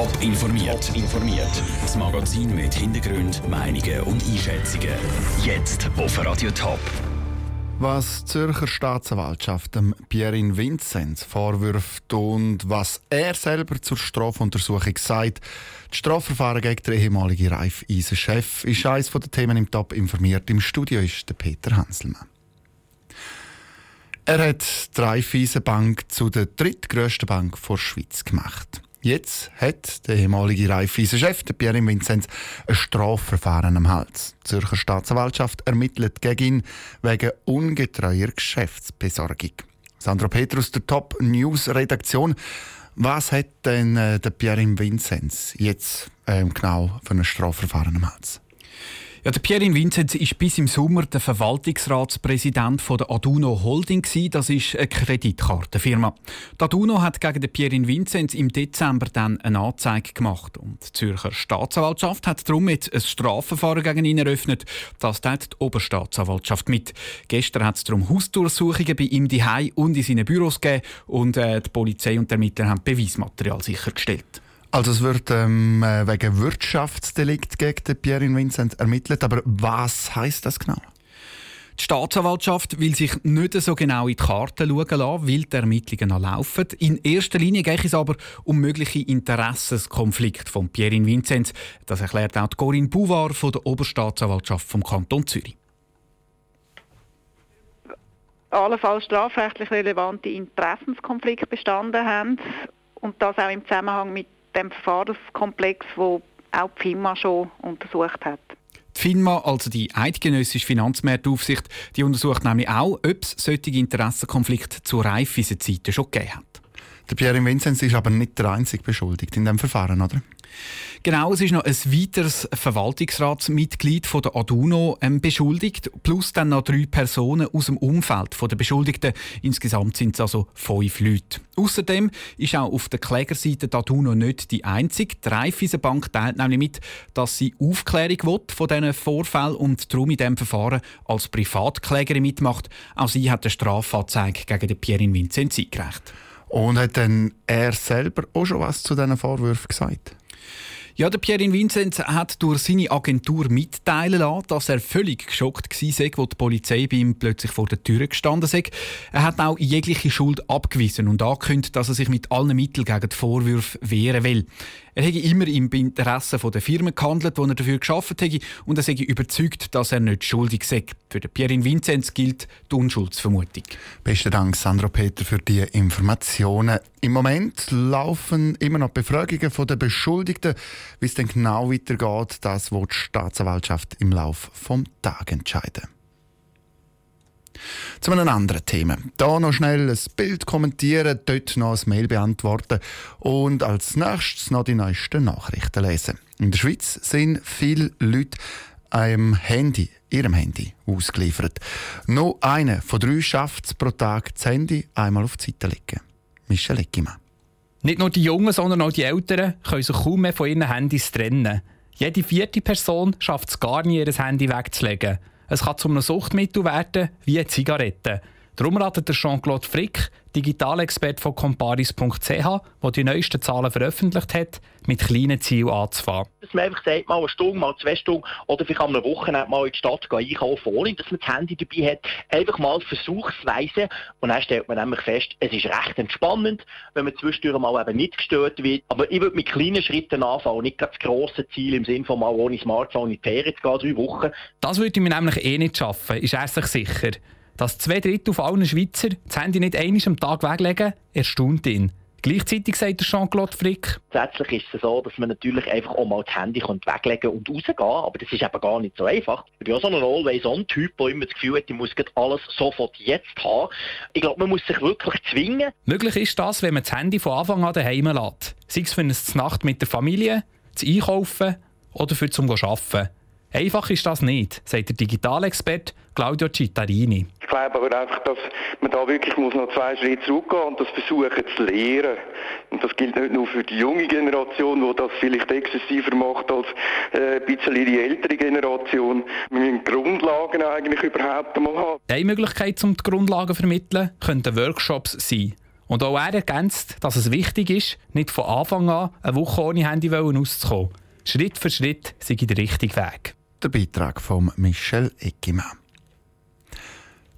Top informiert. informiert. Das Magazin mit Hintergrund, Meinungen und Einschätzungen. Jetzt auf Radio Top. Was die Zürcher Staatsanwaltschaft dem Pierin Vinzenz vorwirft und was er selber zur Strafuntersuchung sagt. Das Strafverfahren gegen den ehemaligen Raiffeisen-Chef ist eines der Themen im Top informiert. Im Studio ist der Peter Hanselmann. Er hat die Raiffeisenbank zu der drittgrößten Bank der Schweiz gemacht. Jetzt hat der ehemalige Raiffeisen-Chef, Pierre Vinzenz, ein Strafverfahren am Hals. Die Zürcher Staatsanwaltschaft ermittelt gegen ihn wegen ungetreuer Geschäftsbesorgung. Sandra Petrus, der Top News Redaktion. Was hat denn äh, der Pierre Vinzenz jetzt äh, genau für ein Strafverfahren am Hals? Ja, der Pierre Vinzenz ist bis im Sommer der Verwaltungsratspräsident von der Aduno Holding. Das ist eine Kreditkartenfirma. Die Aduno hat gegen den Pierre Vinzenz im Dezember dann eine Anzeige gemacht. Und die Zürcher Staatsanwaltschaft hat darum jetzt ein Strafverfahren gegen ihn eröffnet. Das teilt die Oberstaatsanwaltschaft mit. Gestern hat es darum Hausdurchsuchungen bei ihm daheim und in seinen Büros gegeben. Und äh, die Polizei und die Ermittler haben Beweismaterial sichergestellt. Also es wird ähm, äh, wegen Wirtschaftsdelikt gegen Pierre Vincent ermittelt, aber was heißt das genau? Die Staatsanwaltschaft will sich nicht so genau in die Karten schauen lassen, weil die Ermittlungen noch laufen. In erster Linie geht es aber um mögliche Interessenskonflikte von Pierre Vinzenz. Das erklärt auch Corinne Bouvard von der Oberstaatsanwaltschaft vom Kanton Zürich. Allenfalls strafrechtlich relevante Interessenskonflikte bestanden haben und das auch im Zusammenhang mit dem Verfahrenskomplex, wo auch die FINMA schon untersucht hat. Die FINMA, also die Eidgenössische Finanzmarktaufsicht, die untersucht nämlich auch, ob es solche Interessenkonflikte zur Reifeisenzeiten schon gegeben hat. Der Pierre Vinzenz ist aber nicht der einzige Beschuldigte in diesem Verfahren, oder? Genau, es ist noch ein weiteres Verwaltungsratsmitglied von der Aduno ähm, beschuldigt, plus dann noch drei Personen aus dem Umfeld der Beschuldigten. Insgesamt sind es also fünf Leute. Außerdem ist auch auf der Klägerseite die Aduno nicht die einzige. Die Raiffeisenbank teilt nämlich mit, dass sie Aufklärung will von diesen Vorfällen und darum in diesem Verfahren als Privatklägerin mitmacht. Auch sie hat eine Strafanzeige gegen den Pierin Vincenz eingereicht. Und hat dann er selber auch schon was zu diesen Vorwürfen gesagt? Ja, der Pierre Vinzenz hat durch seine Agentur mitteilen lassen, dass er völlig geschockt war, als die Polizei bei ihm plötzlich vor der Tür gestanden ist. Er hat auch jegliche Schuld abgewiesen und angekündigt, dass er sich mit allen Mitteln gegen die Vorwürfe wehren will. Er hätte immer im Interesse der Firma gehandelt, die er dafür geschaffen hätte, und er sei überzeugt, dass er nicht schuldig sei. Für den Pierin Vinzenz gilt die Unschuldsvermutung. Besten Dank, Sandro Peter, für die Informationen. Im Moment laufen immer noch Befragungen der Beschuldigten. Wie es denn genau weitergeht, das wird die Staatsanwaltschaft im Laufe des Tages entscheiden. Zu einem anderen Thema. Da noch schnell ein Bild kommentieren, dort noch ein Mail beantworten und als nächstes noch die neuesten Nachrichten lesen. In der Schweiz sind viele Leute einem Handy, ihrem Handy, ausgeliefert. Nur einer von drei schafft es pro Tag, das Handy einmal auf die Seite legen. Michel Eckimann. Nicht nur die Jungen, sondern auch die Älteren können sich kaum mehr von ihren Handys trennen. Jede vierte Person schafft es gar nie, ihr Handy wegzulegen. Es kann zu einem Suchtmittel werden, wie Zigaretten. Darum ratet Jean-Claude Frick, Digitalexperte von comparis.ch, der die neuesten Zahlen veröffentlicht hat, mit kleinen Zielen anzufangen. Dass man einfach sagt, mal eine Stunde, mal zwei Stunden oder vielleicht am Wochenende mal in die Stadt gehen, einkaufen, ohne dass man das Handy dabei hat. Einfach mal versuchsweise. Und dann stellt man nämlich fest, es ist recht entspannend, wenn man zwischendurch mal eben nicht gestört wird. Aber ich würde mit kleinen Schritten anfangen, nicht das grosse Ziel im Sinne von mal ohne Smartphone in die Ferien zu gehen, drei Wochen. Das würde ich mir nämlich eh nicht schaffen, ist er sich sicher. Dass zwei Drittel von allen Schweizer das Handy nicht einmal am Tag weglegen, erstaunt ihn. Gleichzeitig sagt Jean-Claude Frick. Grundsätzlich ist es so, dass man natürlich einfach auch mal das Handy weglegen und rausgehen aber das ist eben gar nicht so einfach. Ich bin auch so ein Always-on-Typ, der immer das Gefühl hat, ich muss alles sofort jetzt haben. Ich glaube, man muss sich wirklich zwingen. Möglich ist das, wenn man das Handy von Anfang an daheim lässt. Sei es für eine Nacht mit der Familie, zu einkaufen oder für zum Arbeiten. Einfach ist das nicht, sagt der Digitalexperte Claudio Cittarini. Ich glaube aber einfach, dass man da wirklich muss noch zwei Schritte zurückgehen und das versuchen zu lehren. Und das gilt nicht nur für die junge Generation, die das vielleicht exzessiver macht als äh, ein bisschen die ältere Generation. Wir müssen Grundlagen eigentlich überhaupt einmal haben. Eine Möglichkeit, um die Grundlagen zu vermitteln, könnten Workshops sein. Und auch er ergänzt, dass es wichtig ist, nicht von Anfang an eine Woche ohne Handy auszukommen. Schritt für Schritt sei der richtige Weg. Der Beitrag von Michel Eckimann.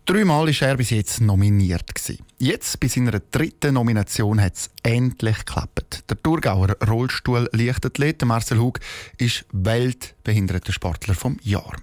Dreimal war er bis jetzt nominiert. Jetzt, bei seiner dritten Nomination, hat es endlich geklappt. Der Thurgauer Rollstuhl-Leichtathlet Marcel Hug ist Weltbehindertensportler vom Jahr.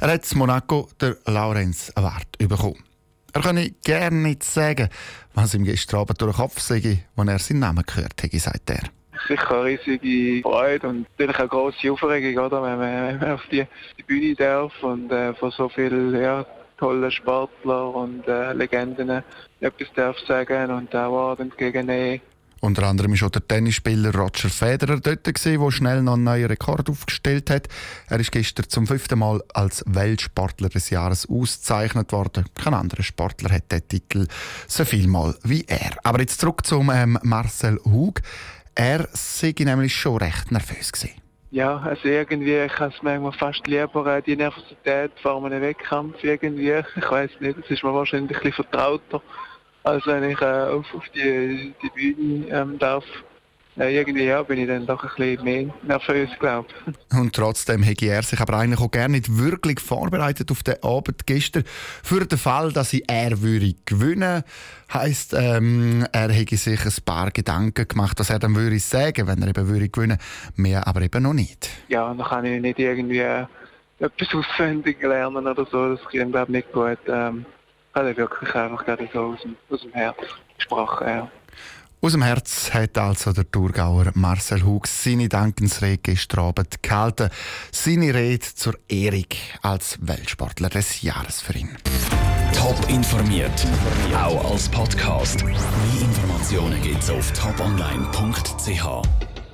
Er hat in Monaco den Laurenz Award bekommen. Er könne gerne nicht sagen, was ihm gestern Abend durch den Kopf sei, als er seinen Namen gehört hätte, sagt er. Sicher eine riesige Freude und natürlich eine grosse Aufregung, oder, wenn man, wenn man auf die, Bühne darf und äh, von so vielen ja, tolle Sportler und äh, Legenden etwas darf sagen und Award entgegennehmen. Unter anderem war auch der Tennisspieler Roger Federer dort, der schnell noch einen neuen Rekord aufgestellt hat. Er ist gestern zum fünften Mal als Weltsportler des Jahres ausgezeichnet worden. Kein anderer Sportler hat den Titel so viel mal wie er. Aber jetzt zurück zum ähm, Marcel Hug. Er sei nämlich schon recht nervös gewesen. Ja, also irgendwie, ich habe es manchmal fast lieber, äh, die Nervosität vor einem Wettkampf irgendwie. Ich weiß nicht, es ist mir wahrscheinlich ein bisschen vertrauter, als wenn ich äh, auf, auf die, die Bühne ähm, darf äh, irgendwie ja, bin ich dann doch ein bisschen mehr nervös, glaube Und trotzdem hätte er sich aber eigentlich auch gerne nicht wirklich vorbereitet auf den Abend gestern. Für den Fall, dass sie er würde gewinnen heisst, ähm, er hätte sich ein paar Gedanken gemacht, dass er dann würde sagen, wenn er eben würde gewinnen mehr aber eben noch nicht. Ja, dann kann ich nicht irgendwie äh, etwas auswendig lernen oder so, das klingt glaube nicht gut. Ähm, ich habe wirklich einfach gerade so aus dem, aus dem Herz gesprochen, ja. Aus dem Herz hat also der Thurgauer Marcel Hug seine Dankensrede gestern Abend gehalten. Seine Rede zur Ehrung als Weltsportler des Jahres für ihn. Top informiert, auch als Podcast. Mehr Informationen gibt's auf toponline.ch.